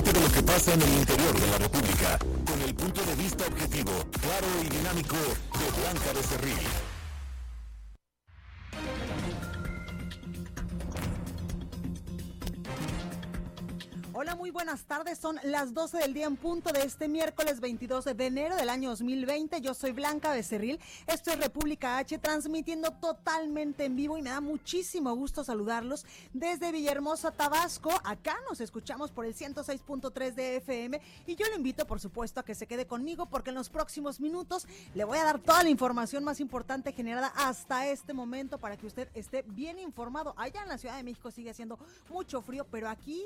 de lo que pasa en el interior de la República, con el punto de vista objetivo, claro y dinámico de Blanca Becerril. Hola, muy buenas tardes. Son las 12 del día en punto de este miércoles 22 de enero del año 2020. Yo soy Blanca Becerril. Esto es República H, transmitiendo totalmente en vivo y me da muchísimo gusto saludarlos desde Villahermosa, Tabasco. Acá nos escuchamos por el 106.3 de FM y yo le invito, por supuesto, a que se quede conmigo porque en los próximos minutos le voy a dar toda la información más importante generada hasta este momento para que usted esté bien informado. Allá en la Ciudad de México sigue haciendo mucho frío, pero aquí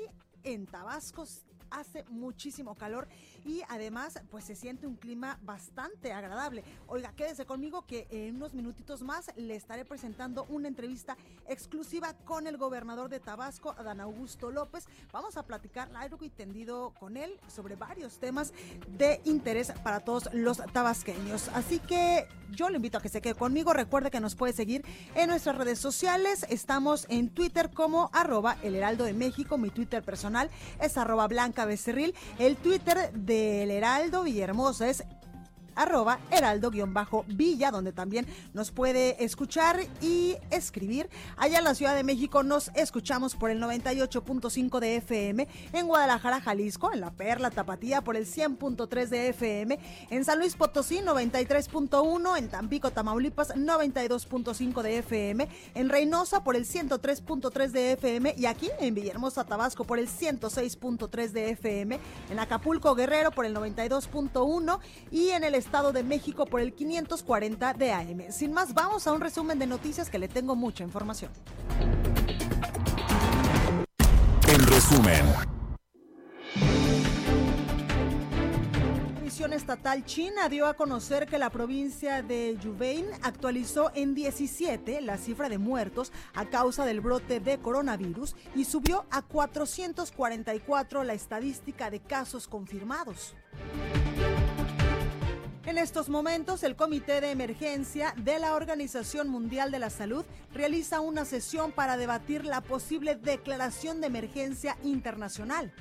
en Tabasco. Hace muchísimo calor y además pues se siente un clima bastante agradable. Oiga, quédese conmigo que en unos minutitos más le estaré presentando una entrevista exclusiva con el gobernador de Tabasco, Adán Augusto López. Vamos a platicar largo y tendido con él sobre varios temas de interés para todos los tabasqueños. Así que yo le invito a que se quede conmigo. Recuerde que nos puede seguir en nuestras redes sociales. Estamos en Twitter como arroba el heraldo de México. Mi Twitter personal es arroba blanca becerril. El Twitter del Heraldo Villahermosa es arroba heraldo-villa, donde también nos puede escuchar y escribir. Allá en la Ciudad de México nos escuchamos por el 98.5 de FM, en Guadalajara, Jalisco, en La Perla, Tapatía por el 100.3 de FM, en San Luis Potosí 93.1, en Tampico, Tamaulipas 92.5 de FM, en Reynosa por el 103.3 de FM y aquí en Villahermosa, Tabasco por el 106.3 de FM, en Acapulco, Guerrero por el 92.1 y en el Estado de México por el 540 de AM. Sin más, vamos a un resumen de noticias que le tengo mucha información. En resumen, La Comisión Estatal China dio a conocer que la provincia de Yubei actualizó en 17 la cifra de muertos a causa del brote de coronavirus y subió a 444 la estadística de casos confirmados. En estos momentos, el Comité de Emergencia de la Organización Mundial de la Salud realiza una sesión para debatir la posible declaración de emergencia internacional.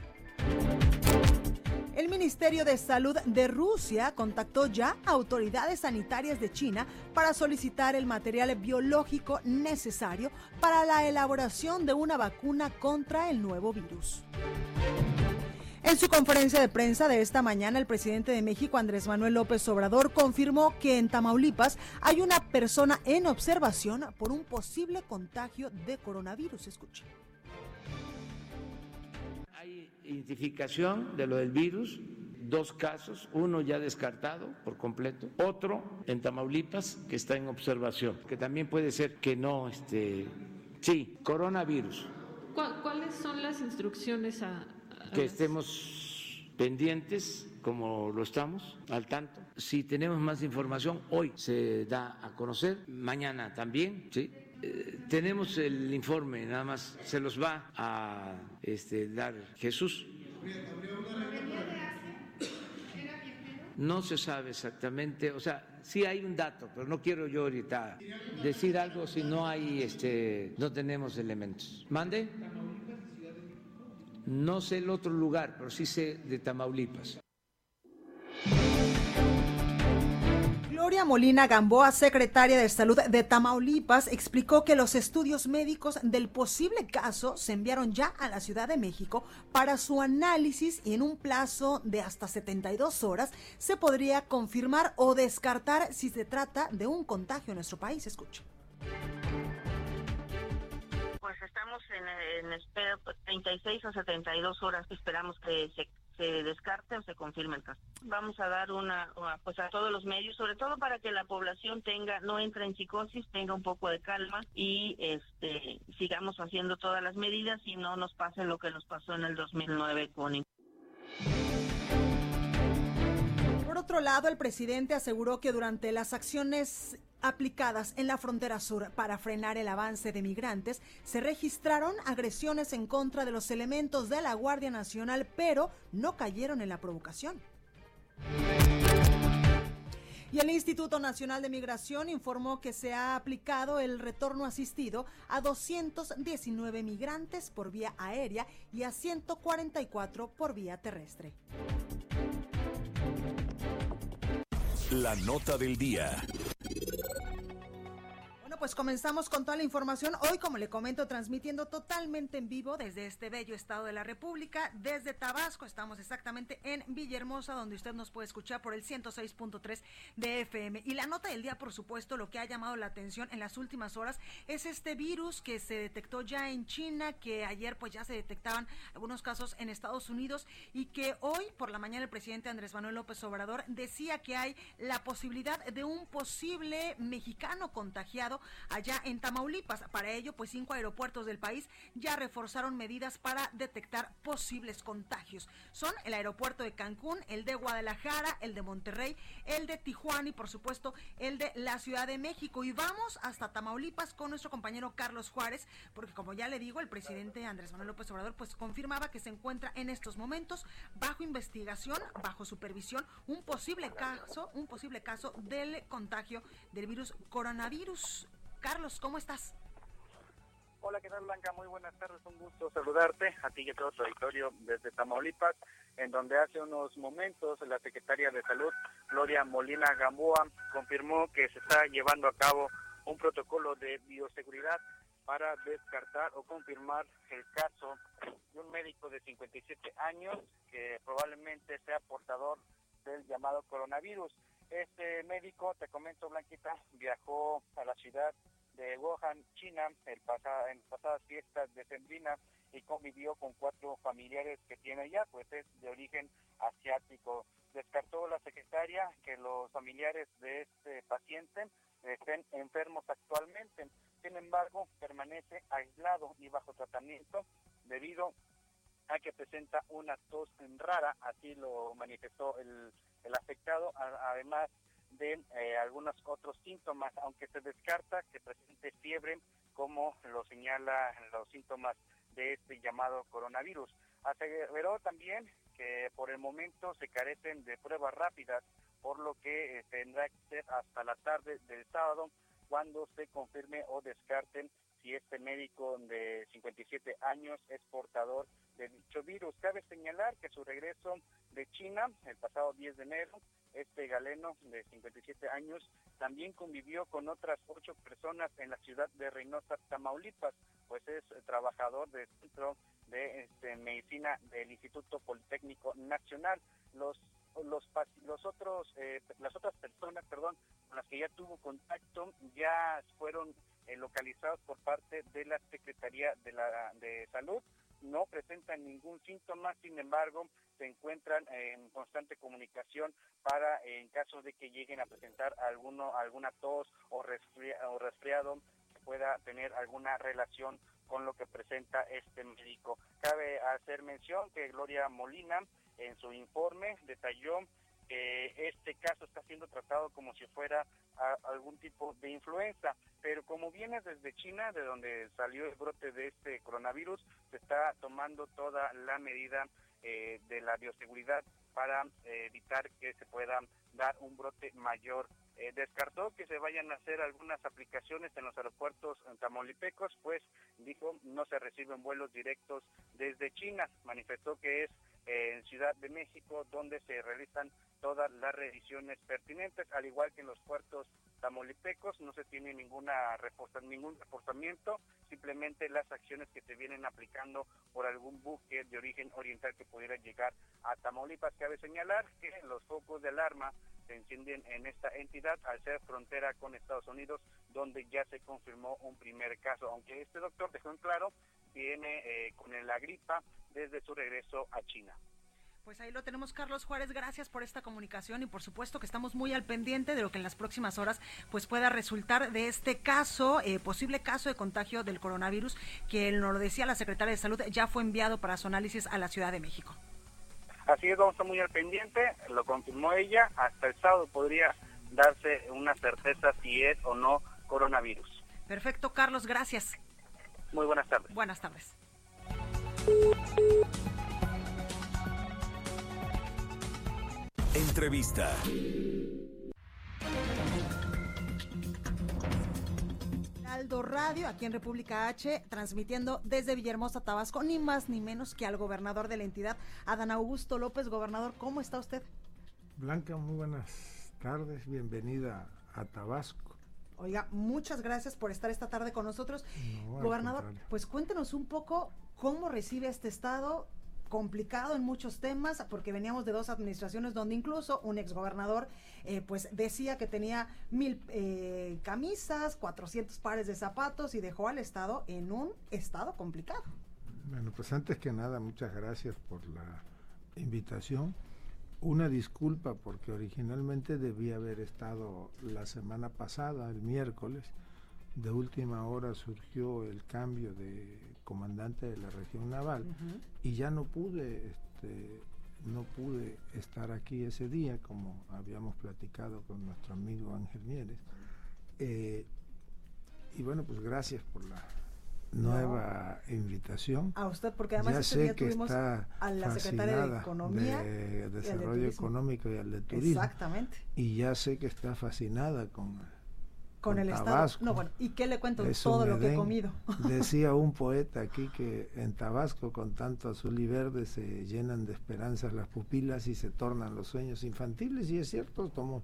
El Ministerio de Salud de Rusia contactó ya a autoridades sanitarias de China para solicitar el material biológico necesario para la elaboración de una vacuna contra el nuevo virus. En su conferencia de prensa de esta mañana, el presidente de México, Andrés Manuel López Obrador, confirmó que en Tamaulipas hay una persona en observación por un posible contagio de coronavirus. Escuche. Hay identificación de lo del virus, dos casos, uno ya descartado por completo, otro en Tamaulipas que está en observación, que también puede ser que no, este, sí, coronavirus, ¿Cuál- ¿Cuáles son las instrucciones a que estemos pendientes como lo estamos, al tanto. Si tenemos más información, hoy se da a conocer, mañana también, ¿sí? Eh, tenemos el informe, nada más se los va a este, dar Jesús. No se sabe exactamente, o sea, sí hay un dato, pero no quiero yo ahorita decir algo si no hay, este, no tenemos elementos. ¿Mande? No sé el otro lugar, pero sí sé de Tamaulipas. Gloria Molina Gamboa, secretaria de Salud de Tamaulipas, explicó que los estudios médicos del posible caso se enviaron ya a la Ciudad de México para su análisis y en un plazo de hasta 72 horas se podría confirmar o descartar si se trata de un contagio en nuestro país. Escuche. Pues estamos en, en espera pues, 36 o 72 horas. Esperamos que se, se descarte o se confirme el caso. Vamos a dar una, pues a todos los medios, sobre todo para que la población tenga, no entre en psicosis, tenga un poco de calma y este sigamos haciendo todas las medidas y no nos pase lo que nos pasó en el 2009 con por otro lado, el presidente aseguró que durante las acciones aplicadas en la frontera sur para frenar el avance de migrantes, se registraron agresiones en contra de los elementos de la Guardia Nacional, pero no cayeron en la provocación. Y el Instituto Nacional de Migración informó que se ha aplicado el retorno asistido a 219 migrantes por vía aérea y a 144 por vía terrestre. La nota del día pues comenzamos con toda la información. Hoy, como le comento, transmitiendo totalmente en vivo desde este bello estado de la República, desde Tabasco. Estamos exactamente en Villahermosa, donde usted nos puede escuchar por el 106.3 de FM. Y la nota del día, por supuesto, lo que ha llamado la atención en las últimas horas es este virus que se detectó ya en China, que ayer pues ya se detectaban algunos casos en Estados Unidos y que hoy por la mañana el presidente Andrés Manuel López Obrador decía que hay la posibilidad de un posible mexicano contagiado allá en Tamaulipas. Para ello, pues cinco aeropuertos del país ya reforzaron medidas para detectar posibles contagios. Son el aeropuerto de Cancún, el de Guadalajara, el de Monterrey, el de Tijuana y por supuesto el de la Ciudad de México. Y vamos hasta Tamaulipas con nuestro compañero Carlos Juárez, porque como ya le digo, el presidente Andrés Manuel López Obrador pues confirmaba que se encuentra en estos momentos bajo investigación, bajo supervisión, un posible caso, un posible caso del contagio del virus coronavirus. Carlos, ¿cómo estás? Hola, ¿qué tal Blanca? Muy buenas tardes, un gusto saludarte a ti y a todo tu auditorio desde Tamaulipas, en donde hace unos momentos la secretaria de Salud, Gloria Molina Gamboa, confirmó que se está llevando a cabo un protocolo de bioseguridad para descartar o confirmar el caso de un médico de 57 años que probablemente sea portador del llamado coronavirus. Este médico, te comento Blanquita, viajó a la ciudad de Wuhan, China, el pasado, en pasadas fiestas de Sembrina y convivió con cuatro familiares que tiene allá, pues es de origen asiático. Descartó la secretaria que los familiares de este paciente estén enfermos actualmente. Sin embargo, permanece aislado y bajo tratamiento debido a que presenta una tos rara, así lo manifestó el, el afectado, además de eh, algunos otros síntomas, aunque se descarta que presente fiebre, como lo señala los síntomas de este llamado coronavirus. Aseveró también que por el momento se carecen de pruebas rápidas, por lo que eh, tendrá que ser hasta la tarde del sábado cuando se confirme o descarten si este médico de 57 años es portador de dicho virus. Cabe señalar que su regreso de China el pasado 10 de enero este galeno de 57 años también convivió con otras ocho personas en la ciudad de Reynosa, Tamaulipas, pues es trabajador del centro de este, medicina del Instituto Politécnico Nacional. Los los los otros eh, las otras personas, perdón, con las que ya tuvo contacto ya fueron eh, localizados por parte de la Secretaría de la de Salud no presentan ningún síntoma, sin embargo, se encuentran en constante comunicación para, en caso de que lleguen a presentar alguno, alguna tos o, o resfriado que pueda tener alguna relación con lo que presenta este médico. Cabe hacer mención que Gloria Molina en su informe detalló que este caso está siendo tratado como si fuera algún tipo de influenza, pero como viene desde China, de donde salió el brote de este coronavirus, se está tomando toda la medida eh, de la bioseguridad para eh, evitar que se pueda dar un brote mayor. Eh, descartó que se vayan a hacer algunas aplicaciones en los aeropuertos tamaulipecos, pues dijo no se reciben vuelos directos desde China. Manifestó que es en Ciudad de México, donde se realizan todas las revisiones pertinentes, al igual que en los puertos tamolipecos, no se tiene ninguna ningún reforzamiento, simplemente las acciones que se vienen aplicando por algún buque de origen oriental que pudiera llegar a Tamaulipas. Cabe señalar que los focos de alarma se encienden en esta entidad al ser frontera con Estados Unidos, donde ya se confirmó un primer caso, aunque este doctor dejó en claro viene eh, con la gripa desde su regreso a China. Pues ahí lo tenemos, Carlos Juárez. Gracias por esta comunicación y por supuesto que estamos muy al pendiente de lo que en las próximas horas pues pueda resultar de este caso, eh, posible caso de contagio del coronavirus, que nos lo decía la secretaria de Salud, ya fue enviado para su análisis a la Ciudad de México. Así es, vamos a estar muy al pendiente, lo confirmó ella, hasta el sábado podría darse una certeza si es o no coronavirus. Perfecto, Carlos, gracias. Muy buenas tardes. Buenas tardes. Entrevista. Aldo Radio, aquí en República H, transmitiendo desde Villahermosa, Tabasco, ni más ni menos que al gobernador de la entidad, Adán Augusto López. Gobernador, ¿cómo está usted? Blanca, muy buenas tardes, bienvenida a Tabasco. Oiga, muchas gracias por estar esta tarde con nosotros. No, Gobernador, pues cuéntenos un poco cómo recibe este estado complicado en muchos temas, porque veníamos de dos administraciones donde incluso un exgobernador eh, pues decía que tenía mil eh, camisas, 400 pares de zapatos y dejó al estado en un estado complicado. Bueno, pues antes que nada, muchas gracias por la invitación. Una disculpa porque originalmente debía haber estado la semana pasada, el miércoles. De última hora surgió el cambio de comandante de la región naval y ya no pude, este, no pude estar aquí ese día como habíamos platicado con nuestro amigo Ángel Mieres. Eh, y bueno, pues gracias por la nueva invitación. A usted, porque además ya ese sé día que tuvimos está a la secretaria de Economía de y al de Desarrollo. Económico y al de Turismo. Exactamente. Y ya sé que está fascinada con, Con el Tabasco. estado. No, bueno, ¿y qué le cuento? Es Todo lo que he comido. Decía un poeta aquí que en Tabasco con tanto azul y verde se llenan de esperanzas las pupilas y se tornan los sueños infantiles y es cierto, somos,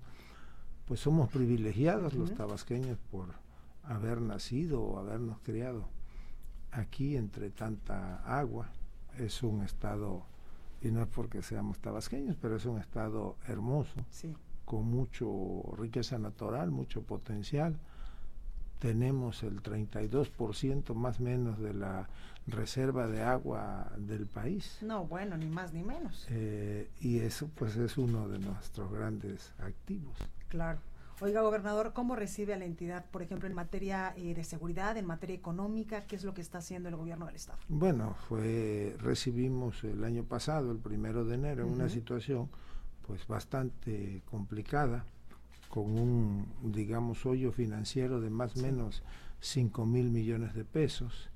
pues somos privilegiados los tabasqueños por haber nacido o habernos criado aquí entre tanta agua. Es un estado, y no es porque seamos tabasqueños, pero es un estado hermoso Sí. Con mucho riqueza natural, mucho potencial. Tenemos el 32% más o menos de la reserva de agua del país. No, bueno, ni más ni menos. Eh, y eso pues es uno de nuestros grandes activos. Claro. Oiga, gobernador, ¿cómo recibe a la entidad, por ejemplo, en materia eh, de seguridad, en materia económica? ¿Qué es lo que está haciendo el gobierno del Estado? Bueno, fue recibimos el año pasado, el primero de enero, una situación pues bastante complicada, con un, digamos, hoyo financiero de más o menos 5 mil millones de pesos,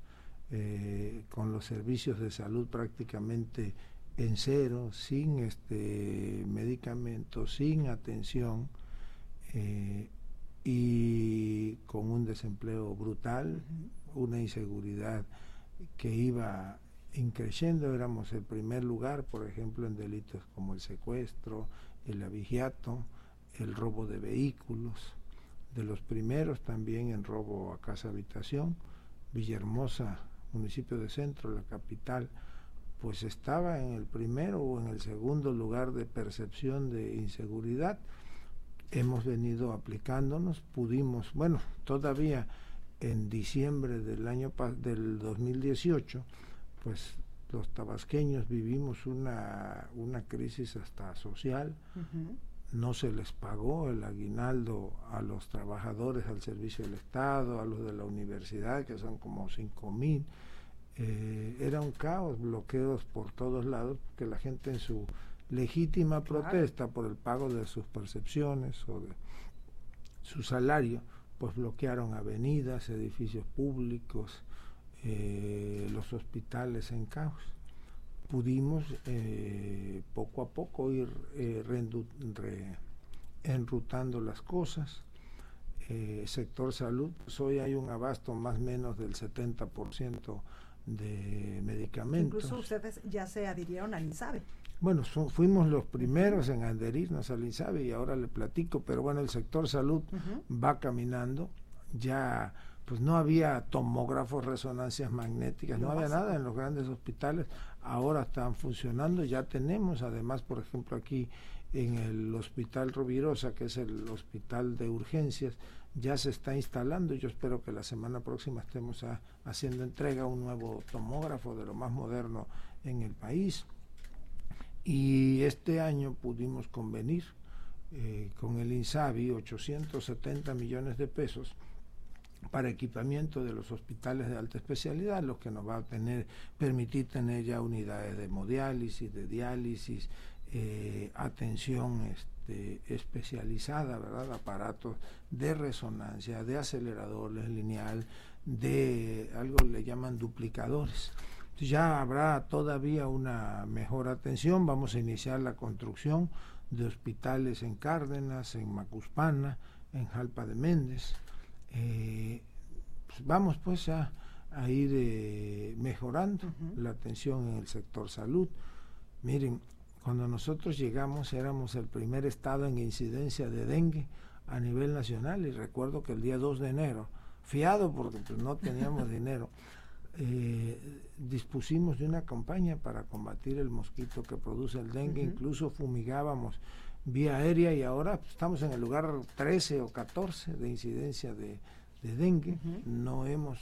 eh, con los servicios de salud prácticamente en cero, sin este medicamentos, sin atención eh, y con un desempleo brutal, una inseguridad que iba increciendo, éramos el primer lugar, por ejemplo, en delitos como el secuestro, el abigiato, el robo de vehículos, de los primeros también en robo a casa habitación, Villahermosa, municipio de centro, la capital, pues estaba en el primero o en el segundo lugar de percepción de inseguridad. Hemos venido aplicándonos, pudimos, bueno, todavía en diciembre del año del 2018, pues los tabasqueños vivimos una, una crisis hasta social, no se les pagó el aguinaldo a los trabajadores al servicio del Estado, a los de la universidad, que son como cinco mil. Eh, era un caos, bloqueos por todos lados, porque la gente en su legítima protesta por el pago de sus percepciones o de su salario, pues bloquearon avenidas, edificios públicos, eh, los hospitales en caos. Pudimos eh, poco a poco ir eh, re- enrutando las cosas. Sector salud, pues hoy hay un abasto más o menos del 70% de medicamentos. Incluso ustedes ya se adhirieron al INSABE. Bueno, fu- fuimos los primeros en adherirnos al INSABE y ahora le platico, pero bueno, el sector salud va caminando. Ya, pues no había tomógrafos, resonancias magnéticas, no había nada en los grandes hospitales. Ahora están funcionando, ya tenemos, además, por ejemplo, aquí en el Hospital Rovirosa, que es el hospital de urgencias, ya se está instalando. Yo espero que la semana próxima estemos a- haciendo entrega a un nuevo tomógrafo de lo más moderno en el país Y este año pudimos convenir eh, con el INSABI 870 millones de pesos para equipamiento de los hospitales de alta especialidad, lo que nos va a tener, permitir tener ya unidades de hemodiálisis, de diálisis, eh, atención este, especializada, ¿verdad? aparatos de resonancia, de aceleradores lineal, de algo le llaman duplicadores. Ya habrá todavía una mejor atención, vamos a iniciar la construcción de hospitales en Cárdenas, en Macuspana, en Jalpa de Méndez. Eh, pues vamos pues a, ir eh, mejorando la atención en el sector salud. Miren, cuando nosotros llegamos éramos el primer estado en incidencia de dengue a nivel nacional y recuerdo que el día 2 de enero, fiado porque pues, no teníamos dinero, eh, dispusimos de una campaña para combatir el mosquito que produce el dengue, incluso fumigábamos vía aérea y ahora estamos en el lugar 13 o 14 de incidencia de, dengue, no hemos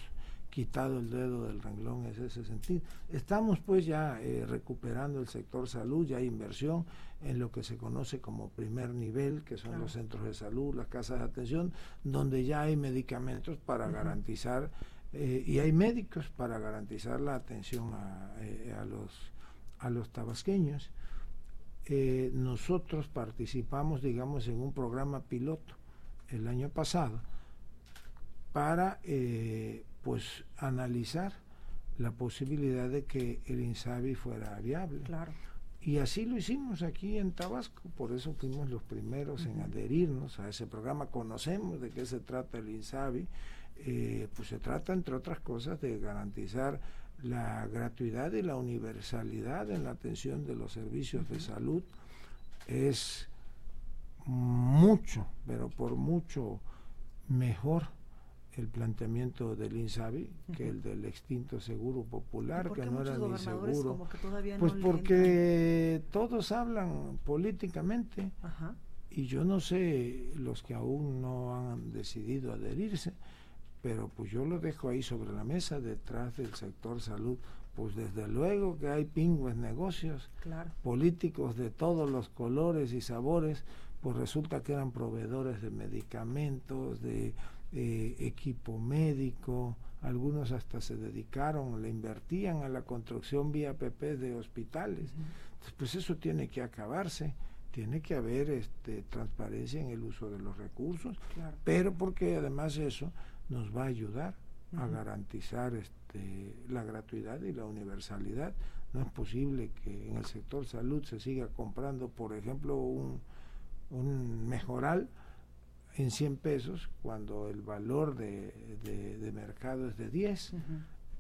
quitado el dedo del renglón en ese sentido. Estamos pues ya eh, recuperando el sector salud, ya hay inversión en lo que se conoce como primer nivel, que son los centros de salud, las casas de atención, donde ya hay medicamentos para garantizar eh, y hay médicos para garantizar la atención a, eh, los, a los tabasqueños. Eh, nosotros participamos, digamos, en un programa piloto el año pasado para pues analizar la posibilidad de que el INSABI fuera viable. Claro. Y así lo hicimos aquí en Tabasco, por eso fuimos los primeros en adherirnos a ese programa, conocemos de qué se trata el INSABI, eh, pues se trata, entre otras cosas, de garantizar la gratuidad y la universalidad en la atención de los servicios de salud. Es mucho, pero por mucho mejor el planteamiento del INSABI que el del extinto Seguro Popular, que no era ni seguro. pues porque todos hablan políticamente y yo no sé los que aún no han decidido adherirse pero pues yo lo dejo ahí sobre la mesa detrás del sector salud. Pues desde luego que hay pingües negocios, políticos de todos los colores y sabores, pues resulta que eran proveedores de medicamentos, de eh, equipo médico, algunos hasta se dedicaron, le invertían a la construcción vía PP de hospitales. pues eso tiene que acabarse tiene que haber este, transparencia en el uso de los recursos, pero porque además eso nos va a ayudar a garantizar este, la gratuidad y la universalidad. No es posible que en el sector salud se siga comprando, por ejemplo, un, un mejoral en 100 pesos cuando el valor de, de, mercado es de 10.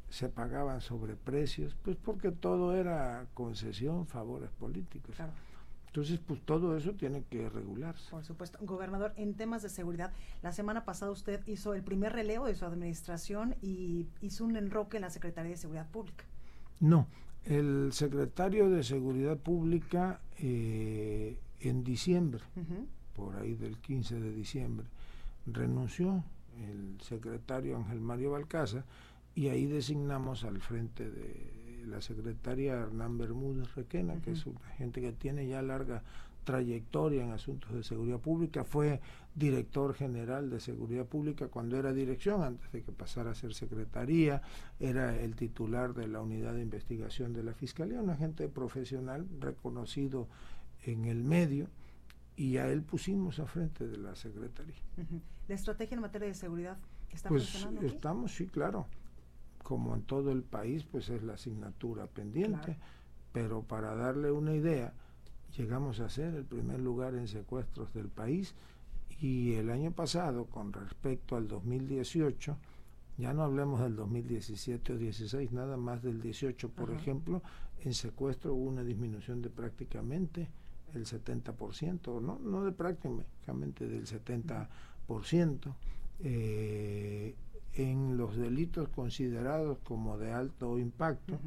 Se pagaban sobreprecios, pues porque todo era concesión, favores políticos. Entonces, pues todo eso tiene que regularse. Por supuesto. Gobernador, en temas de seguridad, la semana pasada usted hizo el primer relevo de su administración y hizo un enroque en la Secretaría de Seguridad Pública. No, el secretario de Seguridad Pública eh, en diciembre, por ahí del 15 de diciembre, renunció el secretario Ángel Mario Balcaza y ahí designamos al frente de la secretaria Hernán Bermúdez Requena, que es una gente que tiene ya larga trayectoria en asuntos de seguridad pública, fue director general de seguridad pública cuando era dirección, antes de que pasara a ser secretaría, era el titular de la unidad de investigación de la Fiscalía, un agente profesional reconocido en el medio, y a él pusimos a frente de la secretaría. ¿La estrategia en materia de seguridad está pues funcionando? Estamos, sí, claro como en todo el país, pues es la asignatura pendiente, pero para darle una idea, llegamos a ser el primer lugar en secuestros del país y el año pasado, con respecto al 2018, ya no hablemos del 2017 o 16, nada más del 18, por ejemplo, en secuestro hubo una disminución de prácticamente el 70%, no, no de prácticamente del 70%. Eh, en los delitos considerados como de alto impacto,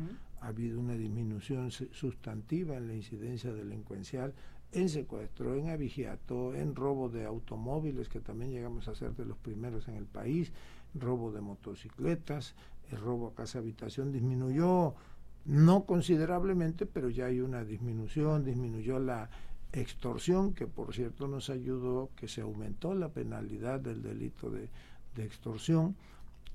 ha habido una disminución sustantiva en la incidencia delincuencial en secuestro, en avigiato, en robo de automóviles, que también llegamos a ser de los primeros en el país, robo de motocicletas, el robo a casa habitación disminuyó no considerablemente, pero ya hay una disminución, disminuyó la extorsión, que por cierto nos ayudó, que se aumentó la penalidad del delito de, extorsión,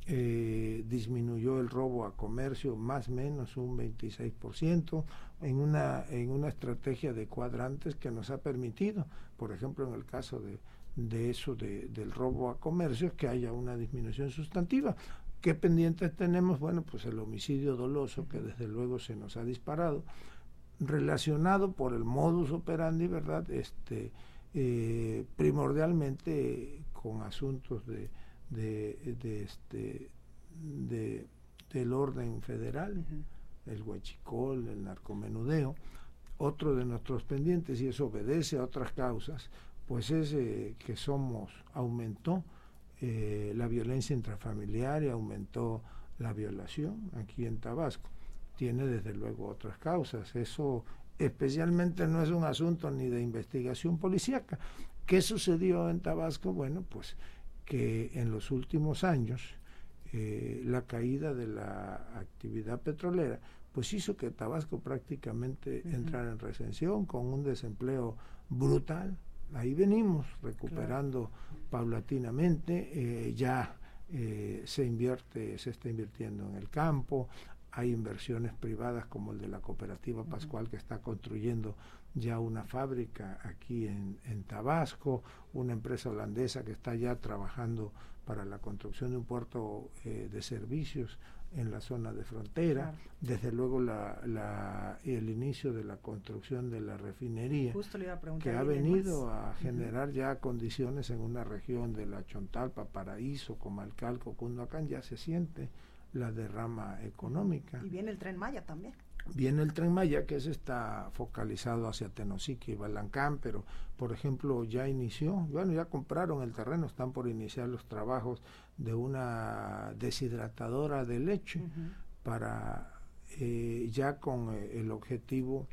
eh, disminuyó el robo a comercio más o menos un 26% en una, en una estrategia de cuadrantes que nos ha permitido, por ejemplo, en el caso de, de eso de, del robo a comercio, que haya una disminución sustantiva. ¿Qué pendientes tenemos? Bueno, pues el homicidio doloso, que desde luego se nos ha disparado, relacionado por el modus operandi, ¿verdad? Este, eh, primordialmente con asuntos de, de, este, de, del orden federal, el huachicol, el narcomenudeo. Otro de nuestros pendientes, y eso obedece a otras causas, pues es eh, que somos, aumentó eh, la violencia intrafamiliar y aumentó la violación aquí en Tabasco. Tiene desde luego otras causas. Eso especialmente no es un asunto ni de investigación policíaca. ¿Qué sucedió en Tabasco? Bueno, pues que en los últimos años eh, la caída de la actividad petrolera pues hizo que Tabasco prácticamente entrara en recesión con un desempleo brutal, ahí venimos recuperando paulatinamente, eh, ya eh, se invierte, se está invirtiendo en el campo, hay inversiones privadas como el de la cooperativa Pascual que está construyendo ya una fábrica aquí en, en, Tabasco, una empresa holandesa que está ya trabajando para la construcción de un puerto eh, de servicios en la zona de frontera, desde luego la, el inicio de la construcción de la refinería, que ha venido a generar ya condiciones en una región de la Chontalpa, Paraíso, Comalcalco, Cunduacán, ya se siente la derrama económica. Y viene el tren Maya también. Viene el tren Maya, que ese está focalizado hacia Tenosique y Balancán, pero por ejemplo ya inició, bueno, ya compraron el terreno, están por iniciar los trabajos de una deshidratadora de leche para eh, ya con eh, el objetivo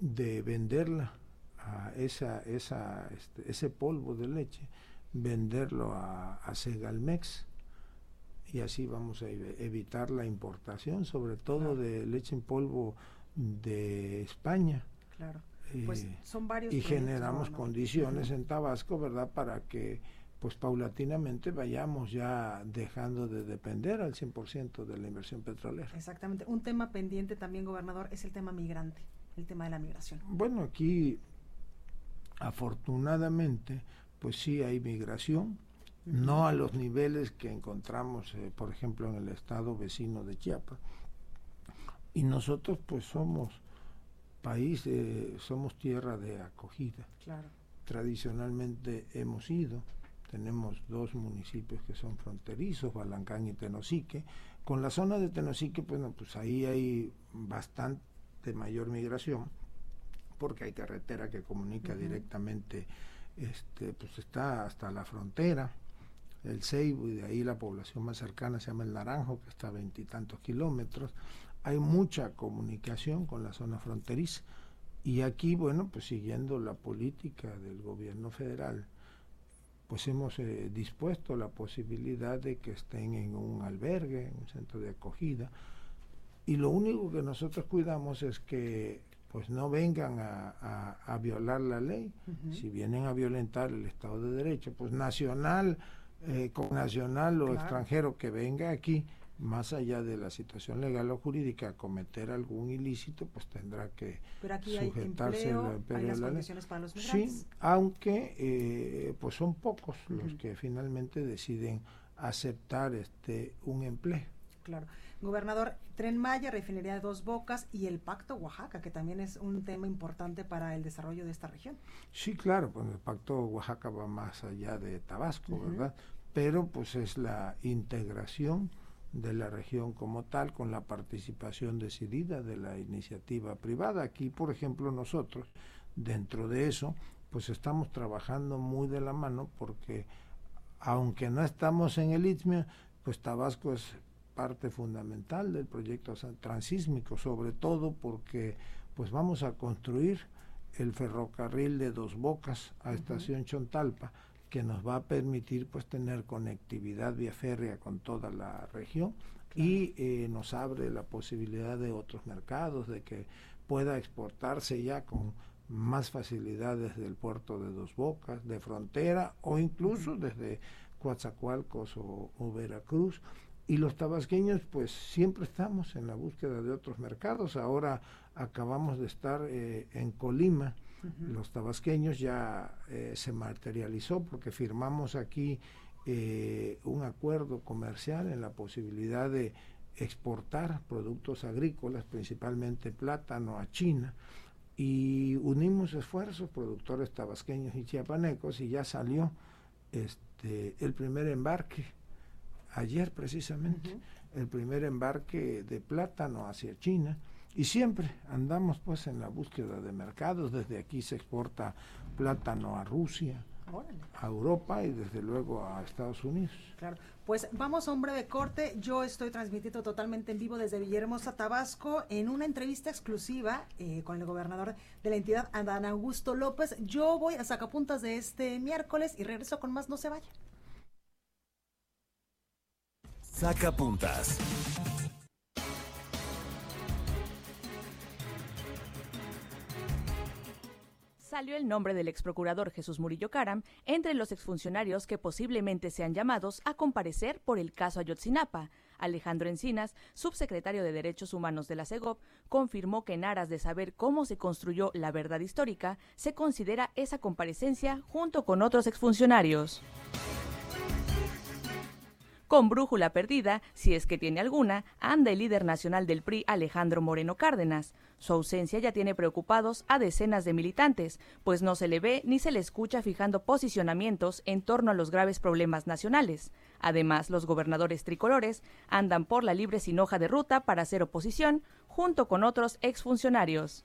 de venderla a esa, esa, este, ese polvo de leche, venderlo a, a Segalmex y así vamos a evitar la importación, sobre todo de leche en polvo de España. Claro. Pues eh, son varios y generamos condiciones en Tabasco, ¿verdad? Para que pues paulatinamente vayamos ya dejando de depender al 100% de la inversión petrolera. Exactamente. Un tema pendiente también, gobernador, es el tema migrante, el tema de la migración. Bueno, aquí afortunadamente pues sí hay migración, no a los niveles que encontramos, eh, por ejemplo, en el estado vecino de Chiapas. Y nosotros pues somos país, eh, somos tierra de acogida. Claro. Tradicionalmente hemos ido, tenemos dos municipios que son fronterizos, Balancán y Tenosique. Con la zona de Tenosique, bueno, pues ahí hay bastante mayor migración, porque hay carretera que comunica directamente, este, pues está hasta la frontera el Ceibo y de ahí la población más cercana se llama el Naranjo, que está a veintitantos kilómetros. Hay mucha comunicación con la zona fronteriza. Y aquí, bueno, pues siguiendo la política del gobierno federal, pues hemos eh, dispuesto la posibilidad de que estén en un albergue, en un centro de acogida. Y lo único que nosotros cuidamos es que pues no vengan a, violar la ley. Si vienen a violentar el Estado de Derecho, pues nacional eh, con nacional o extranjero que venga aquí, más allá de la situación legal o jurídica, cometer algún ilícito, pues tendrá que sujetarse hay las condiciones para los migrantes. Sí, aunque eh, pues son pocos los que finalmente deciden aceptar este un empleo. Claro. Gobernador, Tren Maya, refinería de Dos Bocas y el Pacto Oaxaca, que también es un tema importante para el desarrollo de esta región. Sí, claro, pues el Pacto Oaxaca va más allá de Tabasco, ¿verdad? Pero pues es la integración de la región como tal con la participación decidida de la iniciativa privada. Aquí, por ejemplo, nosotros, dentro de eso, pues estamos trabajando muy de la mano porque aunque no estamos en el ITMIA, pues Tabasco es parte fundamental del proyecto transísmico, sobre todo porque pues vamos a construir el ferrocarril de Dos Bocas a Estación Chontalpa, que nos va a permitir pues tener conectividad vía férrea con toda la región y eh, nos abre la posibilidad de otros mercados, de que pueda exportarse ya con más facilidad desde el puerto de Dos Bocas, de frontera o incluso desde Coatzacoalcos o, Veracruz. Y los tabasqueños pues siempre estamos en la búsqueda de otros mercados. Ahora acabamos de estar eh, en Colima. Los tabasqueños ya eh, se materializó porque firmamos aquí eh, un acuerdo comercial en la posibilidad de exportar productos agrícolas, principalmente plátano, a China y unimos esfuerzos, productores tabasqueños y chiapanecos, y ya salió este, el primer embarque, ayer precisamente, el primer embarque de plátano hacia China, y siempre andamos pues en la búsqueda de mercados, desde aquí se exporta plátano a Rusia, a Europa y desde luego a Estados Unidos. Claro. Pues vamos a un breve corte. Yo estoy transmitiendo totalmente en vivo desde Villahermosa, Tabasco, en una entrevista exclusiva eh, con el gobernador de la entidad, Adán Augusto López. Yo voy a sacapuntas de este miércoles y regreso con más. No se vaya. Sacapuntas. salió el nombre del ex procurador Jesús Murillo Caram entre los exfuncionarios que posiblemente sean llamados a comparecer por el caso Ayotzinapa. Alejandro Encinas, subsecretario de Derechos Humanos de la CEGOP, confirmó que en aras de saber cómo se construyó la verdad histórica, se considera esa comparecencia junto con otros exfuncionarios. Con brújula perdida, si es que tiene alguna, anda el líder nacional del PRI, Alejandro Moreno Cárdenas. Su ausencia ya tiene preocupados a decenas de militantes, pues no se le ve ni se le escucha fijando posicionamientos en torno a los graves problemas nacionales. Además, los gobernadores tricolores andan por la libre sin hoja de ruta para hacer oposición, junto con otros exfuncionarios.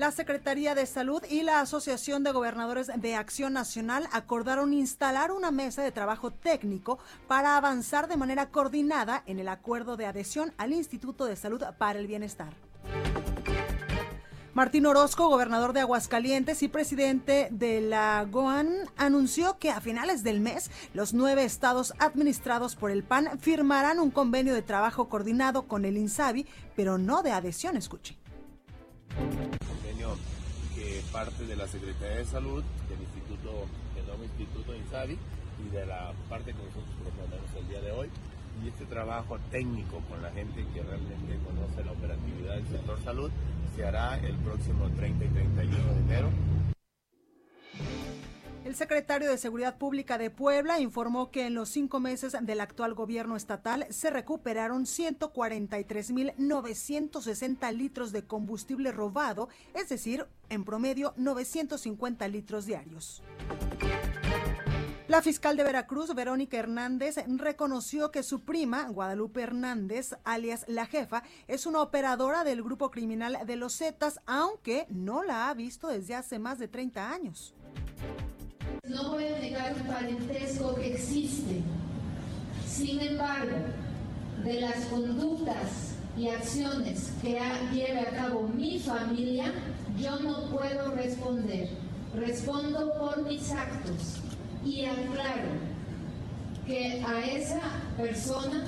La Secretaría de Salud y la Asociación de Gobernadores de Acción Nacional acordaron instalar una mesa de trabajo técnico para avanzar de manera coordinada en el acuerdo de adhesión al Instituto de Salud para el Bienestar. Martín Orozco, gobernador de Aguascalientes y presidente de la GOAN, anunció que a finales del mes los nueve estados administrados por el PAN firmarán un convenio de trabajo coordinado con el INSABI, pero no de adhesión, escuche parte de la Secretaría de Salud, del Instituto, del nuevo Instituto INSABI y de la parte que nosotros proponemos el día de hoy. Y este trabajo técnico con la gente que realmente conoce la operatividad del sector salud se hará el próximo 30 y 31 de enero el secretario de Seguridad Pública de Puebla informó que en los cinco meses del actual gobierno estatal se recuperaron 143.960 litros de combustible robado, es decir, en promedio 950 litros diarios. La fiscal de Veracruz, Verónica Hernández, reconoció que su prima, Guadalupe Hernández, alias La Jefa, es una operadora del grupo criminal de los Zetas, aunque no la ha visto desde hace más de 30 años. No voy a negar un parentesco que existe. Sin embargo, de las conductas y acciones que lleve a cabo mi familia, yo no puedo responder. Respondo por mis actos y aclaro que a esa persona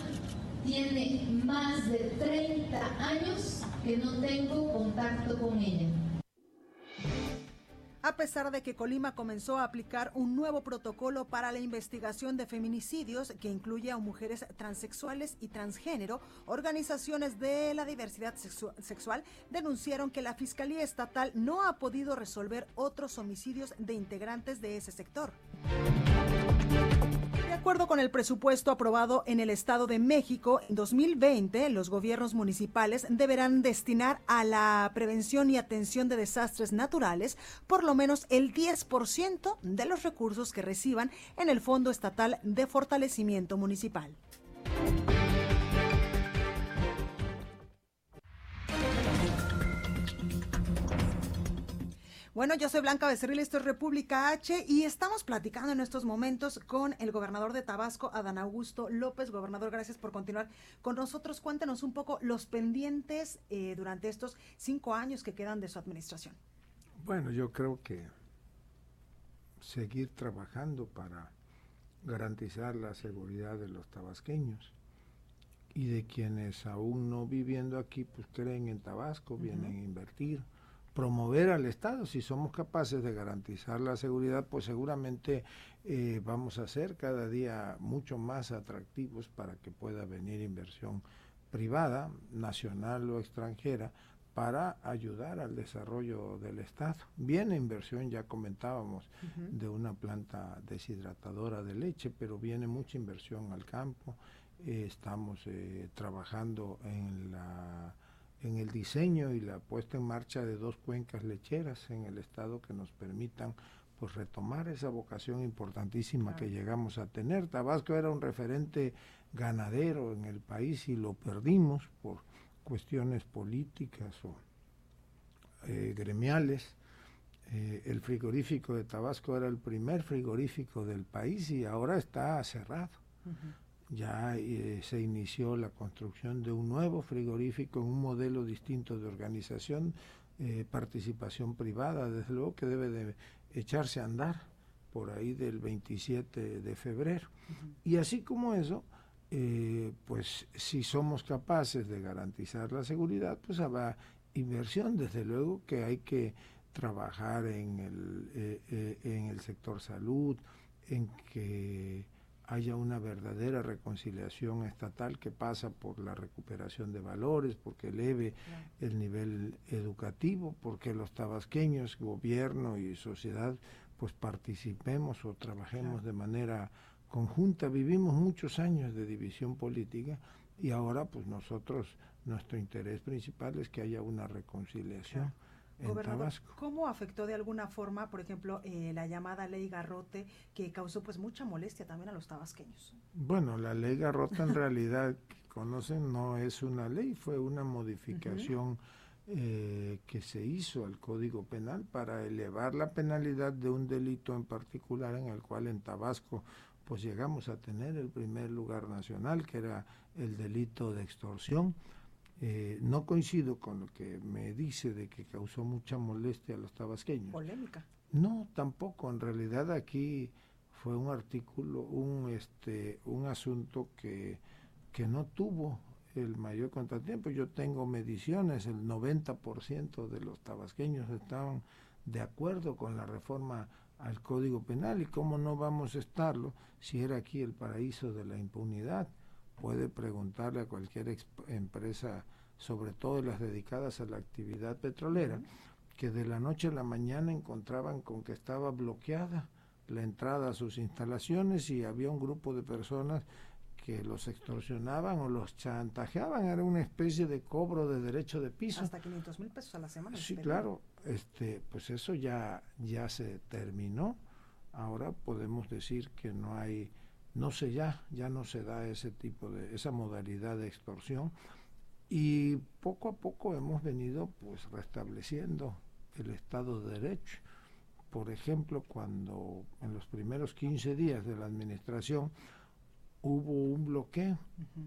tiene más de 30 años que no tengo contacto con ella a pesar de que Colima comenzó a aplicar un nuevo protocolo para la investigación de feminicidios que incluye a mujeres transexuales y transgénero, organizaciones de la diversidad sexual denunciaron que la Fiscalía Estatal no ha podido resolver otros homicidios de integrantes de ese sector acuerdo con el presupuesto aprobado en el Estado de México, en 2020 los gobiernos municipales deberán destinar a la prevención y atención de desastres naturales por lo menos el 10% de los recursos que reciban en el Fondo Estatal de Fortalecimiento Municipal. Bueno, yo soy Blanca Becerril, esto es República H y estamos platicando en estos momentos con el gobernador de Tabasco, Adán Augusto López. Gobernador, gracias por continuar con nosotros. Cuéntenos un poco los pendientes eh, durante estos cinco años que quedan de su administración. Bueno, yo creo que seguir trabajando para garantizar la seguridad de los tabasqueños y de quienes aún no viviendo aquí, pues creen en Tabasco, vienen a invertir promover al Estado. Si somos capaces de garantizar la seguridad, pues seguramente eh, vamos a ser cada día mucho más atractivos para que pueda venir inversión privada, nacional o extranjera, para ayudar al desarrollo del Estado. Viene inversión, ya comentábamos, de una planta deshidratadora de leche, pero viene mucha inversión al campo. Eh, estamos eh, trabajando en la en el diseño y la puesta en marcha de dos cuencas lecheras en el estado que nos permitan pues retomar esa vocación importantísima que llegamos a tener. Tabasco era un referente ganadero en el país y lo perdimos por cuestiones políticas o eh, gremiales. Eh, el frigorífico de Tabasco era el primer frigorífico del país y ahora está cerrado ya eh, se inició la construcción de un nuevo frigorífico en un modelo distinto de organización, eh, participación privada, desde luego que debe de echarse a andar por ahí del 27 de febrero. Y así como eso, eh, pues si somos capaces de garantizar la seguridad, pues habrá inversión, desde luego que hay que trabajar en el, en el sector salud, en que haya una verdadera reconciliación estatal que pasa por la recuperación de valores, porque eleve el nivel educativo, porque los tabasqueños, gobierno y sociedad, pues participemos o trabajemos de manera conjunta. Vivimos muchos años de división política y ahora pues nosotros, nuestro interés principal es que haya una reconciliación. Gobernador, ¿cómo afectó de alguna forma, por ejemplo, eh, la llamada ley Garrote, que causó pues mucha molestia también a los tabasqueños? Bueno, la ley Garrote en realidad, que conocen, no es una ley, fue una modificación eh, que se hizo al Código Penal para elevar la penalidad de un delito en particular en el cual en Tabasco pues llegamos a tener el primer lugar nacional, que era el delito de extorsión eh, no coincido con lo que me dice de que causó mucha molestia a los tabasqueños. Polémica. No, tampoco. En realidad aquí fue un artículo, un este, un asunto que, que no tuvo el mayor contratiempo. Yo tengo mediciones, el 90% de los tabasqueños estaban de acuerdo con la reforma al Código Penal y cómo no vamos a estarlo si era aquí el paraíso de la impunidad puede preguntarle a cualquier empresa, sobre todo las dedicadas a la actividad petrolera, que de la noche a la mañana encontraban con que estaba bloqueada la entrada a sus instalaciones y había un grupo de personas que los extorsionaban o los chantajeaban, era una especie de cobro de derecho de piso. Hasta 500 mil pesos a la semana. Sí, claro, este, pues eso ya, ya se terminó. Ahora podemos decir que no hay no sé ya, ya no se da ese tipo de, esa modalidad de extorsión. Y poco a poco hemos venido pues restableciendo el Estado de Derecho. Por ejemplo, cuando en los primeros 15 días de la administración hubo un bloqueo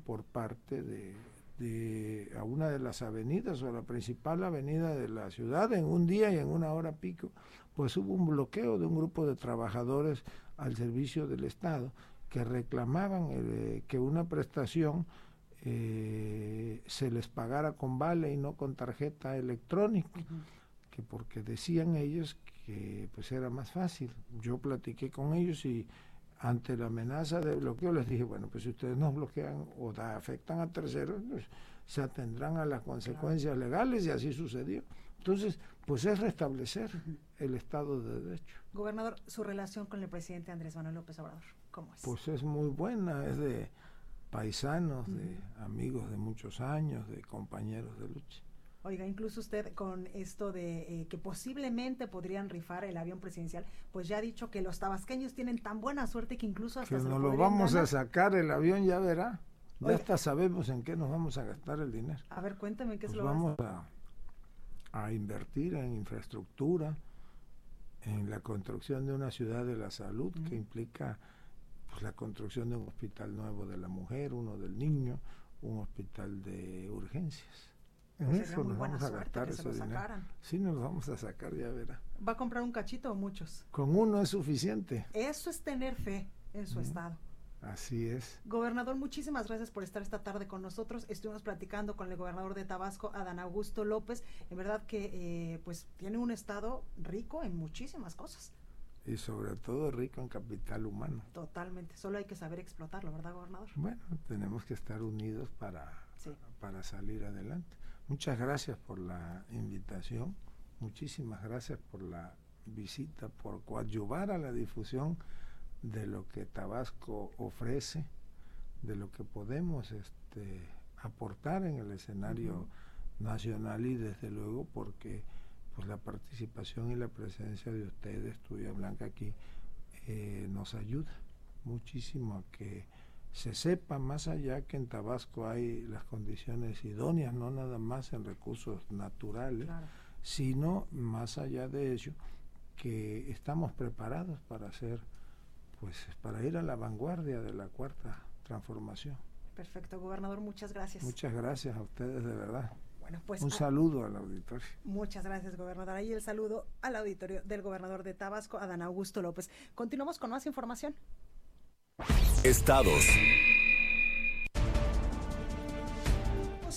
por parte de, de a una de las avenidas o la principal avenida de la ciudad en un día y en una hora pico, pues hubo un bloqueo de un grupo de trabajadores al servicio del Estado que reclamaban eh, que una prestación eh, se les pagara con vale y no con tarjeta electrónica, que porque decían ellos que pues era más fácil. Yo platiqué con ellos y ante la amenaza de bloqueo les dije, bueno, pues si ustedes nos bloquean o afectan a terceros, pues se atendrán a las consecuencias legales y así sucedió. Entonces, pues es restablecer el Estado de Derecho. Gobernador, su relación con el presidente Andrés Manuel López Obrador. ¿Cómo es? Pues es muy buena, es de paisanos, de amigos de muchos años, de compañeros de lucha. Oiga, incluso usted con esto de eh, que posiblemente podrían rifar el avión presidencial, pues ya ha dicho que los tabasqueños tienen tan buena suerte que incluso hasta que se nos lo lo vamos a ganar. sacar el avión, ya verá. Ya Oiga. hasta sabemos en qué nos vamos a gastar el dinero. A ver, cuéntame qué es Pues lo vamos a, a invertir en infraestructura, en la construcción de una ciudad de la salud que implica pues, la construcción de un hospital nuevo de la mujer, uno del niño, un hospital de urgencias. En Pues eso nos vamos a gastar lo dinero. Sí, nos vamos a sacar, ya verá. ¿Va a comprar un cachito o muchos? Con uno es suficiente. Eso es tener fe en su estado. Así es. Gobernador, muchísimas gracias por estar esta tarde con nosotros. Estuvimos platicando con el gobernador de Tabasco, Adán Augusto López. En verdad que eh, pues tiene un estado rico en muchísimas cosas. Y sobre todo rico en capital humano. Totalmente. Solo hay que saber explotarlo, ¿verdad, gobernador? Bueno, tenemos que estar unidos para, Sí. para salir adelante. Muchas gracias por la invitación, muchísimas gracias por la visita, por coadyuvar a la difusión de lo que Tabasco ofrece, de lo que podemos este, aportar en el escenario nacional y desde luego porque pues la participación y la presencia de ustedes, tuya Blanca aquí, eh, nos ayuda muchísimo a que se sepa más allá que en Tabasco hay las condiciones idóneas, no nada más en recursos naturales, Claro. sino más allá de ello, que estamos preparados para hacer, pues para ir a la vanguardia de la cuarta transformación. Perfecto, gobernador, muchas gracias. Muchas gracias a ustedes de verdad. Bueno, pues Un a- saludo al auditorio. Muchas gracias, gobernador. Ahí el saludo al auditorio del gobernador de Tabasco, Adán Augusto López. Continuamos con más información. Estados.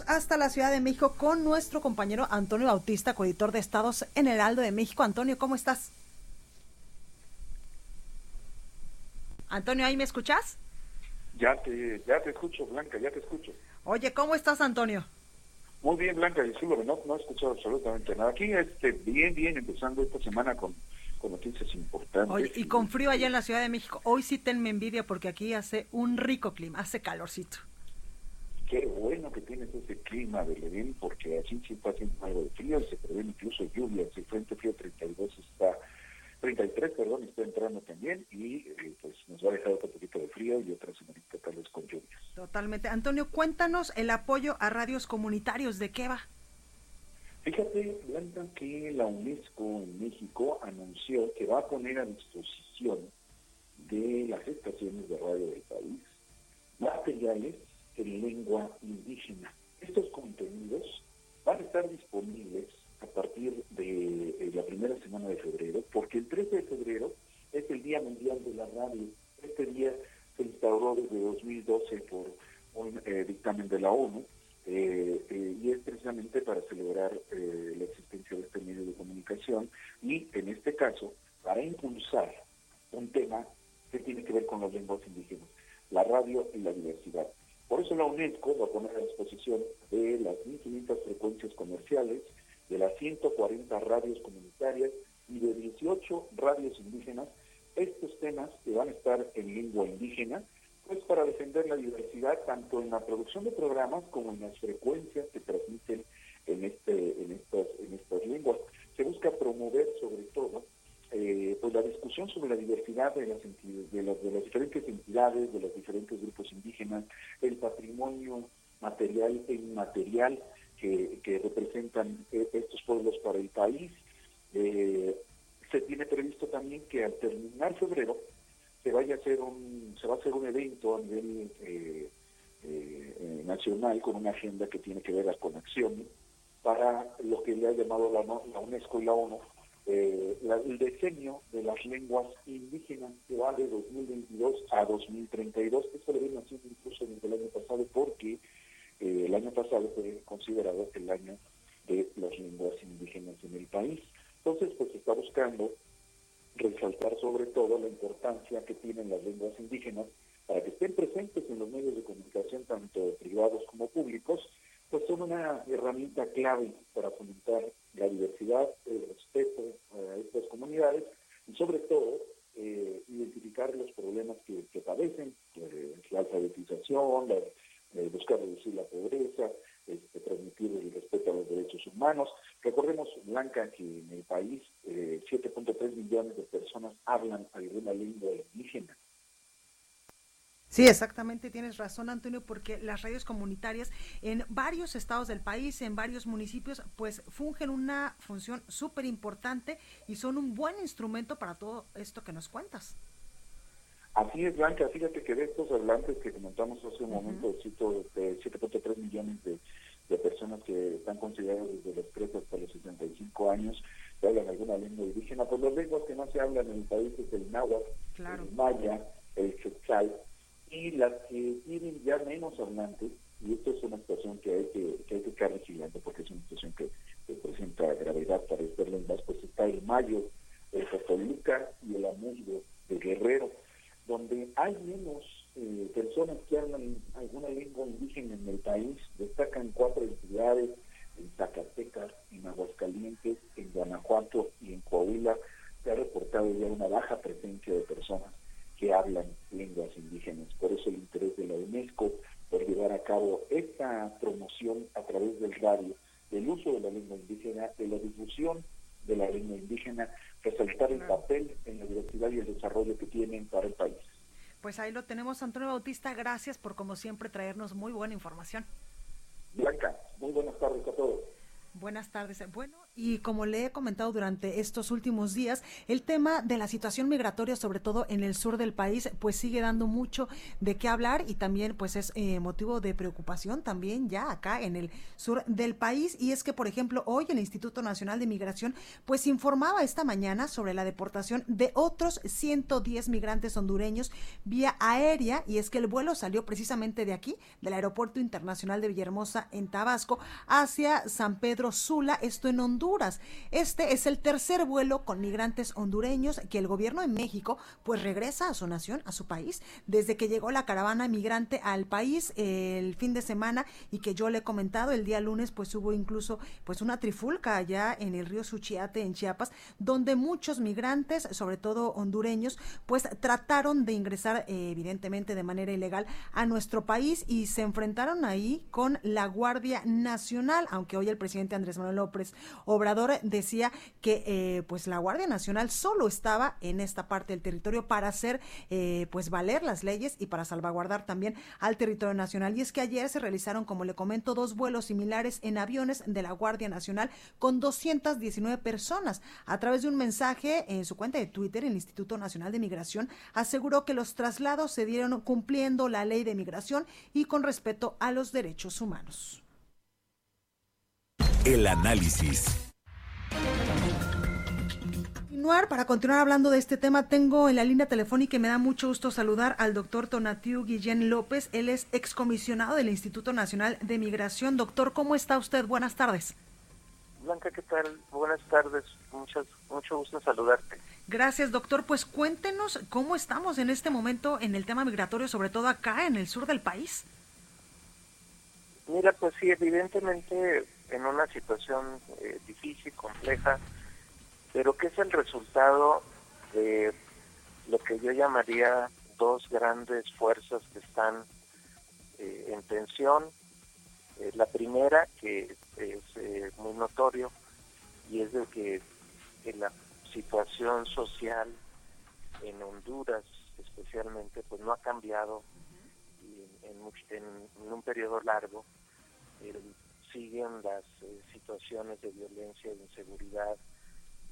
Hasta la Ciudad de México con nuestro compañero Antonio Bautista, coeditor de Estados en el Aldo de México. Antonio, ¿cómo estás? Antonio, ¿ahí me escuchas? Ya te, ya te escucho, Blanca, ya te escucho. Oye, ¿cómo estás, Antonio? Muy bien, Blanca, disculpe, no, no he escuchado absolutamente nada. Aquí, este, bien, bien, empezando esta semana con, con noticias importantes. Oye, y con frío allá en la Ciudad de México. Hoy sí tenme envidia porque aquí hace un rico clima, hace calorcito. Qué bueno que tienes ese clima de Ledín, porque así sí está haciendo algo de frío, se prevén incluso lluvias. El Frente Frío 32 está, 33, perdón, está entrando también, y eh, pues nos va a dejar otro poquito de frío y otra semanita tal vez con lluvias. Totalmente. Antonio, cuéntanos el apoyo a radios comunitarios. ¿De qué va? Fíjate, Blanca, que la UNESCO en México anunció que va a poner a disposición de las estaciones de radio del país materiales en lengua indígena. Estos contenidos van a estar disponibles a partir de eh, la primera semana de febrero, porque el 13 de febrero es el Día Mundial de la Radio. Este día se instauró desde 2012 por un eh, dictamen de la ONU eh, eh, y es precisamente para celebrar la existencia de este medio de comunicación y en este caso para impulsar un tema que tiene que ver con las lenguas indígenas, la radio y la diversidad. Por eso la UNESCO va a poner a disposición de las 1.500 frecuencias comerciales, de las 140 radios comunitarias y de 18 radios indígenas estos temas que van a estar en lengua indígena, pues para defender la diversidad tanto en la producción de programas como en las frecuencias que transmiten en este en estas en estas lenguas. Se busca promover sobre todo eh, pues la discusión sobre la diversidad de las, enti- de, las, de las diferentes entidades, de los diferentes grupos indígenas, el patrimonio material e inmaterial que, que representan eh, estos pueblos para el país. Eh, se tiene previsto también que al terminar febrero se vaya a hacer un se va a hacer un evento a nivel eh, eh, nacional con una agenda que tiene que ver con acción para lo que le ha llamado la, la UNESCO y la ONU eh, la- el diseño de las lenguas indígenas que va de 2022 a 2032. Esto lo viene haciendo incluso desde el año pasado porque eh, el año pasado fue considerado el año de las lenguas indígenas en el país. Entonces, pues está buscando resaltar sobre todo la importancia que tienen las lenguas indígenas para que estén presentes en los medios de comunicación, tanto privados como públicos, pues son una herramienta clave para fomentar la diversidad, el respeto a estas comunidades y sobre todo eh, identificar los problemas que, que padecen humanos. Recordemos, Blanca, que en el país 7.3 millones de personas hablan alguna lengua indígena. Sí, exactamente, tienes razón, Antonio, porque las radios comunitarias en varios estados del país, en varios municipios, pues fungen una función súper importante y son un buen instrumento para todo esto que nos cuentas. Así es, Blanca, fíjate que de estos hablantes que comentamos hace un momento, de 7.3 millones de, personas que están consideradas desde los 3 hasta los 65 años, que hablan alguna lengua indígena, pues las lenguas que más se hablan en el país es el náhuatl, el maya, el quetzal, y las que tienen ya menos hablantes, y esto es una situación que hay que, que, hay que estar vigilando porque es una situación que, presenta gravedad para estas lenguas, pues está el mayo, el catoluca y el amuyo de Guerrero, donde hay menos eh, personas que hablan alguna lengua indígena en el país, destacan cuatro entidades, en Zacatecas, en Aguascalientes, en Guanajuato y en Coahuila, se ha reportado ya una baja presencia de personas que hablan lenguas indígenas. Por eso el interés de la UNESCO por llevar a cabo esta promoción a través del radio del uso de la lengua indígena, de la difusión de la lengua indígena, resaltar el papel en la diversidad y el desarrollo que tienen para el país. Pues ahí lo tenemos, Antonio Bautista. Gracias por, como siempre, traernos muy buena información. Blanca, muy buenas tardes a todos. Buenas tardes. Bueno, y como le he comentado durante estos últimos días, el tema de la situación migratoria, sobre todo en el sur del país, pues sigue dando mucho de qué hablar y también pues es eh, motivo de preocupación también ya acá en el sur del país. Y es que, por ejemplo, hoy el Instituto Nacional de Migración pues informaba esta mañana sobre la deportación de otros 110 migrantes hondureños vía aérea y es que el vuelo salió precisamente de aquí, del Aeropuerto Internacional de Villahermosa en Tabasco, hacia San Pedro Sula, esto en Honduras este es el tercer vuelo con migrantes hondureños que el gobierno de México pues regresa a su nación, a su país, desde que llegó la caravana migrante al país el fin de semana y que yo le he comentado el día lunes pues hubo incluso pues una trifulca allá en el río Suchiate en Chiapas donde muchos migrantes, sobre todo hondureños, pues trataron de ingresar eh, evidentemente de manera ilegal a nuestro país y se enfrentaron ahí con la Guardia Nacional, aunque hoy el presidente Andrés Manuel López Obrador decía que eh, pues la Guardia Nacional solo estaba en esta parte del territorio para hacer eh, pues valer las leyes y para salvaguardar también al territorio nacional. Y es que ayer se realizaron, como le comento, dos vuelos similares en aviones de la Guardia Nacional con 219 personas. A través de un mensaje en su cuenta de Twitter, el Instituto Nacional de Migración aseguró que los traslados se dieron cumpliendo la ley de migración y con respeto a los derechos humanos. El análisis para continuar hablando de este tema, tengo en la línea telefónica y me da mucho gusto saludar al doctor Tonatiu Guillén López. Él es excomisionado del Instituto Nacional de Migración. Doctor, ¿cómo está usted? Buenas tardes. Blanca, ¿qué tal? Buenas tardes. Muchas, mucho gusto saludarte. Gracias, doctor. Pues cuéntenos cómo estamos en este momento en el tema migratorio, sobre todo acá en el sur del país. Mira, pues sí, evidentemente en una situación eh, difícil, compleja, pero que es el resultado de lo que yo llamaría dos grandes fuerzas que están eh, en tensión. Eh, la primera, que es eh, muy notorio, y es de que la situación social en Honduras especialmente pues no ha cambiado en, un periodo largo. Siguen las situaciones de violencia, de inseguridad,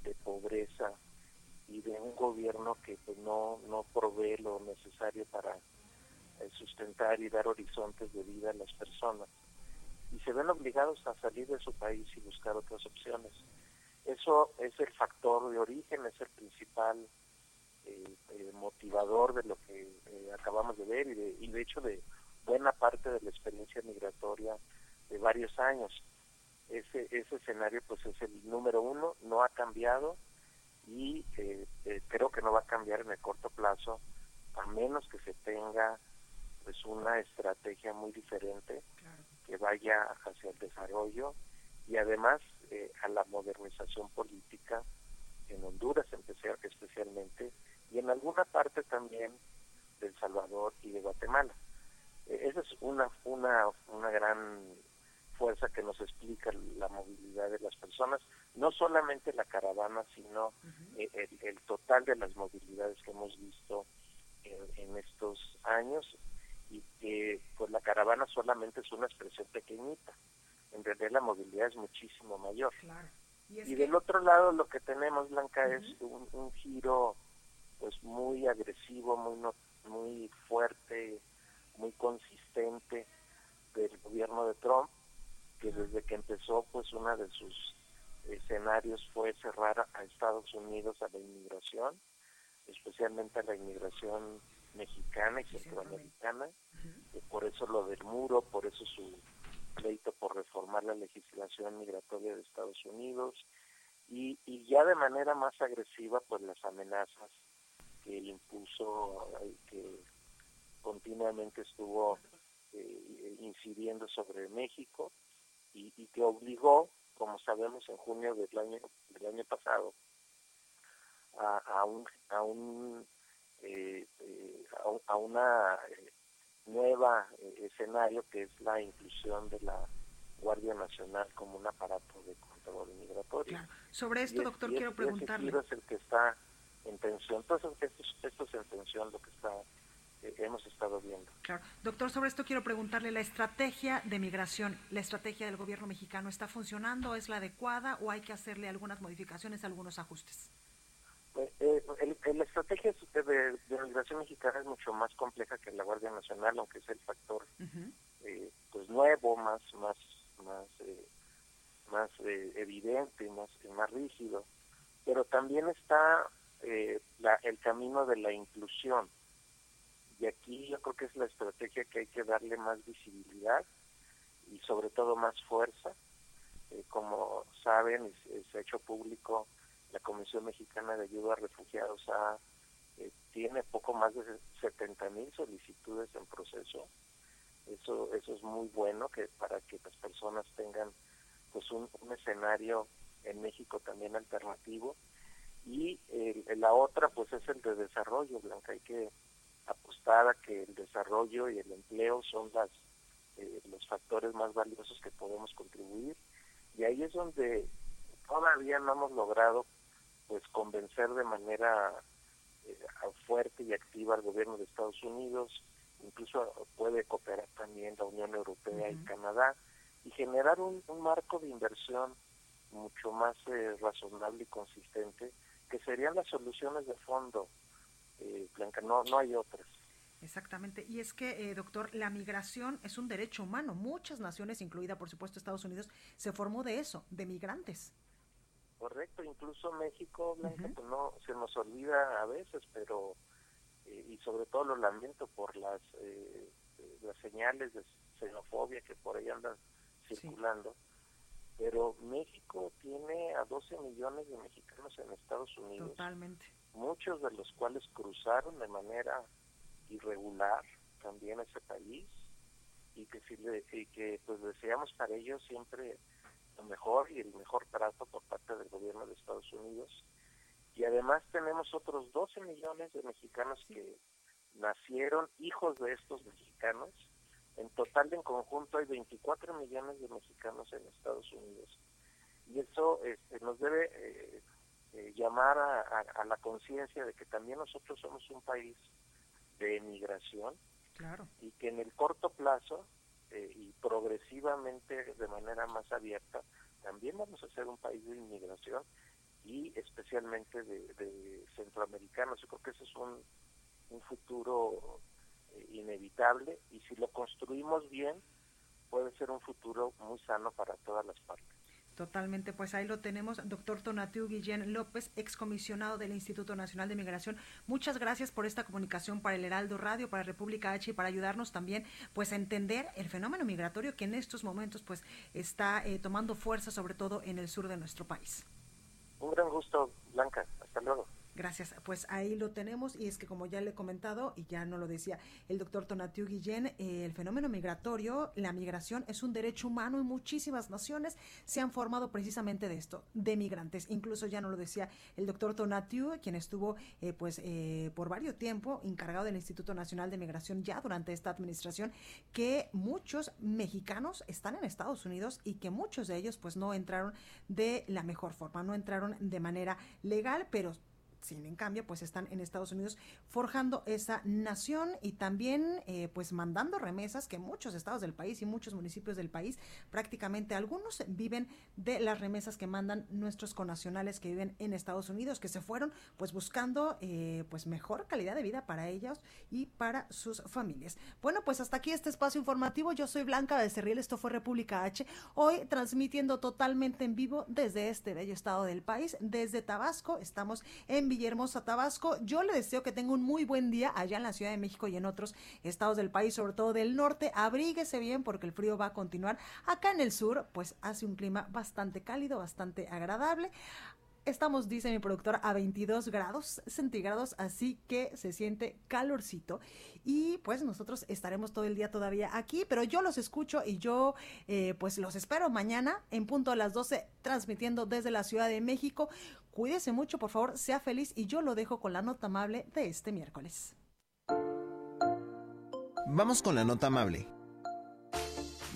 de pobreza y de un gobierno que pues, no, no provee lo necesario para eh, sustentar y dar horizontes de vida a las personas. Y se ven obligados a salir de su país y buscar otras opciones. Eso es el factor de origen, es el principal eh, eh, motivador de lo que acabamos de ver y de, y de hecho de buena parte de la experiencia migratoria de varios años ese, ese escenario pues es el número uno, no ha cambiado y eh, eh, creo que no va a cambiar en el corto plazo a menos que se tenga pues una estrategia muy diferente que vaya hacia el desarrollo y además eh, a la modernización política en Honduras especialmente y en alguna parte también de El Salvador y de Guatemala. esa es una, una, una gran fuerza que nos explica la movilidad de las personas, no solamente la caravana, sino eh, el, total de las movilidades que hemos visto en, estos años y que pues la caravana solamente es una expresión pequeñita, en realidad la movilidad es muchísimo mayor. Y, del otro lado lo que tenemos, Blanca, es un, giro pues muy agresivo, muy, muy fuerte, muy consistente del gobierno de Trump, que desde que empezó, pues una de sus escenarios fue cerrar a Estados Unidos a la inmigración, especialmente a la inmigración mexicana y centroamericana, por eso lo del muro, por eso su pleito por reformar la legislación migratoria de Estados Unidos y, y ya de manera más agresiva pues las amenazas que impuso, que continuamente estuvo eh, incidiendo sobre México y, que obligó, como sabemos, en junio del año del año pasado a, un a un eh, eh, a, una nueva escenario que es la inclusión de la Guardia Nacional como un aparato de control migratorio. Sobre esto, doctor, quiero preguntarle. es el que está en tensión. Entonces, esto, esto es en tensión lo que está hemos estado viendo. Claro. Doctor, sobre esto quiero preguntarle, ¿la estrategia de migración, la estrategia del gobierno mexicano está funcionando? ¿Es la adecuada o hay que hacerle algunas modificaciones, algunos ajustes? Pues, eh, la estrategia de, migración mexicana es mucho más compleja que la Guardia Nacional, aunque es el factor eh, pues nuevo, más más más eh, más evidente, más más rígido, pero también está el camino de la inclusión y aquí yo creo que es la estrategia que hay que darle más visibilidad y sobre todo más fuerza. Eh, como saben, se ha hecho público, la Comisión Mexicana de Ayuda a Refugiados eh, tiene poco más de 70 mil solicitudes en proceso. Eso, eso es muy bueno que para que las personas tengan pues un, escenario en México también alternativo. Y la otra pues es el de desarrollo, Blanca. Hay que apostar a que el desarrollo y el empleo son las eh, los factores más valiosos que podemos contribuir. Y ahí es donde todavía no hemos logrado pues convencer de manera eh, fuerte y activa al gobierno de Estados Unidos. Incluso puede cooperar también la Unión Europea y Canadá. Y generar un, marco de inversión mucho más eh, razonable y consistente que serían las soluciones de fondo eh, Blanca, no, no hay otras. Exactamente. Y es que, eh, doctor, la migración es un derecho humano. Muchas naciones, incluida por supuesto Estados Unidos, se formó de eso, de migrantes. Correcto, incluso México, Blanca, pues no se nos olvida a veces, pero eh, y sobre todo lo lamento por las eh, las señales de xenofobia que por ahí andan circulando. Pero México tiene a 12 millones de mexicanos en Estados Unidos. Totalmente muchos de los cuales cruzaron de manera irregular también ese país y que, si que pues deseamos para ellos siempre lo mejor y el mejor trato por parte del gobierno de Estados Unidos. Y además tenemos otros 12 millones de mexicanos que nacieron hijos de estos mexicanos. En total, en conjunto, hay 24 millones de mexicanos en Estados Unidos. Y eso este, nos debe eh, eh, llamar a, la conciencia de que también nosotros somos un país de emigración claro. y que en el corto plazo eh, y progresivamente de manera más abierta también vamos a ser un país de inmigración y especialmente de, centroamericanos. Yo creo que ese es un, un futuro eh, inevitable y si lo construimos bien puede ser un futuro muy sano para todas las partes. Totalmente, pues ahí lo tenemos, doctor Tonatiu Guillén López, excomisionado del Instituto Nacional de Migración. Muchas gracias por esta comunicación para el Heraldo Radio, para República H y para ayudarnos también pues a entender el fenómeno migratorio que en estos momentos pues está eh, tomando fuerza sobre todo en el sur de nuestro país. Un gran gusto, Blanca. Hasta luego. Gracias. Pues ahí lo tenemos y es que como ya le he comentado y ya no lo decía el doctor Tonatiu Guillén, eh, el fenómeno migratorio, la migración es un derecho humano y muchísimas naciones se han formado precisamente de esto, de migrantes. Incluso ya no lo decía el doctor Tonatiu, quien estuvo eh, pues eh, por varios tiempo encargado del Instituto Nacional de Migración ya durante esta administración, que muchos mexicanos están en Estados Unidos y que muchos de ellos pues no entraron de la mejor forma, no entraron de manera legal, pero sin en cambio, pues están en Estados Unidos forjando esa nación y también eh, pues mandando remesas que muchos estados del país y muchos municipios del país, prácticamente algunos viven de las remesas que mandan nuestros conacionales que viven en Estados Unidos, que se fueron pues buscando eh, pues mejor calidad de vida para ellos y para sus familias. Bueno, pues hasta aquí este espacio informativo. Yo soy Blanca Becerril, esto fue República H, hoy transmitiendo totalmente en vivo desde este bello estado del país, desde Tabasco. Estamos en Villahermosa, Tabasco. Yo le deseo que tenga un muy buen día allá en la Ciudad de México y en otros estados del país, sobre todo del norte. Abríguese bien porque el frío va a continuar. Acá en el sur, pues hace un clima bastante cálido, bastante agradable. Estamos, dice mi productor, a 22 grados centígrados, así que se siente calorcito. Y pues nosotros estaremos todo el día todavía aquí, pero yo los escucho y yo eh, pues los espero mañana en punto a las 12, transmitiendo desde la Ciudad de México. Cuídese mucho, por favor, sea feliz y yo lo dejo con la nota amable de este miércoles. Vamos con la nota amable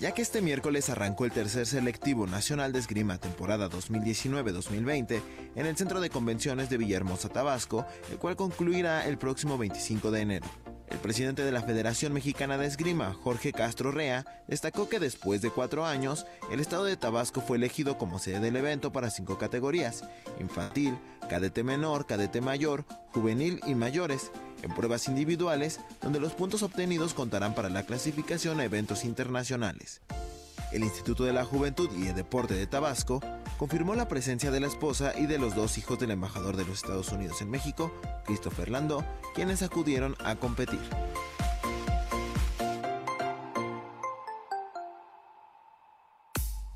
ya que este miércoles arrancó el tercer selectivo nacional de esgrima temporada 2019-2020 en el Centro de Convenciones de Villahermosa, Tabasco, el cual concluirá el próximo 25 de enero. El presidente de la Federación Mexicana de Esgrima, Jorge Castro Rea, destacó que después de cuatro años, el estado de Tabasco fue elegido como sede del evento para cinco categorías, infantil, cadete menor, cadete mayor, juvenil y mayores, en pruebas individuales, donde los puntos obtenidos contarán para la clasificación a eventos internacionales. El Instituto de la Juventud y el Deporte de Tabasco confirmó la presencia de la esposa y de los dos hijos del embajador de los Estados Unidos en México, Christopher Landó, quienes acudieron a competir.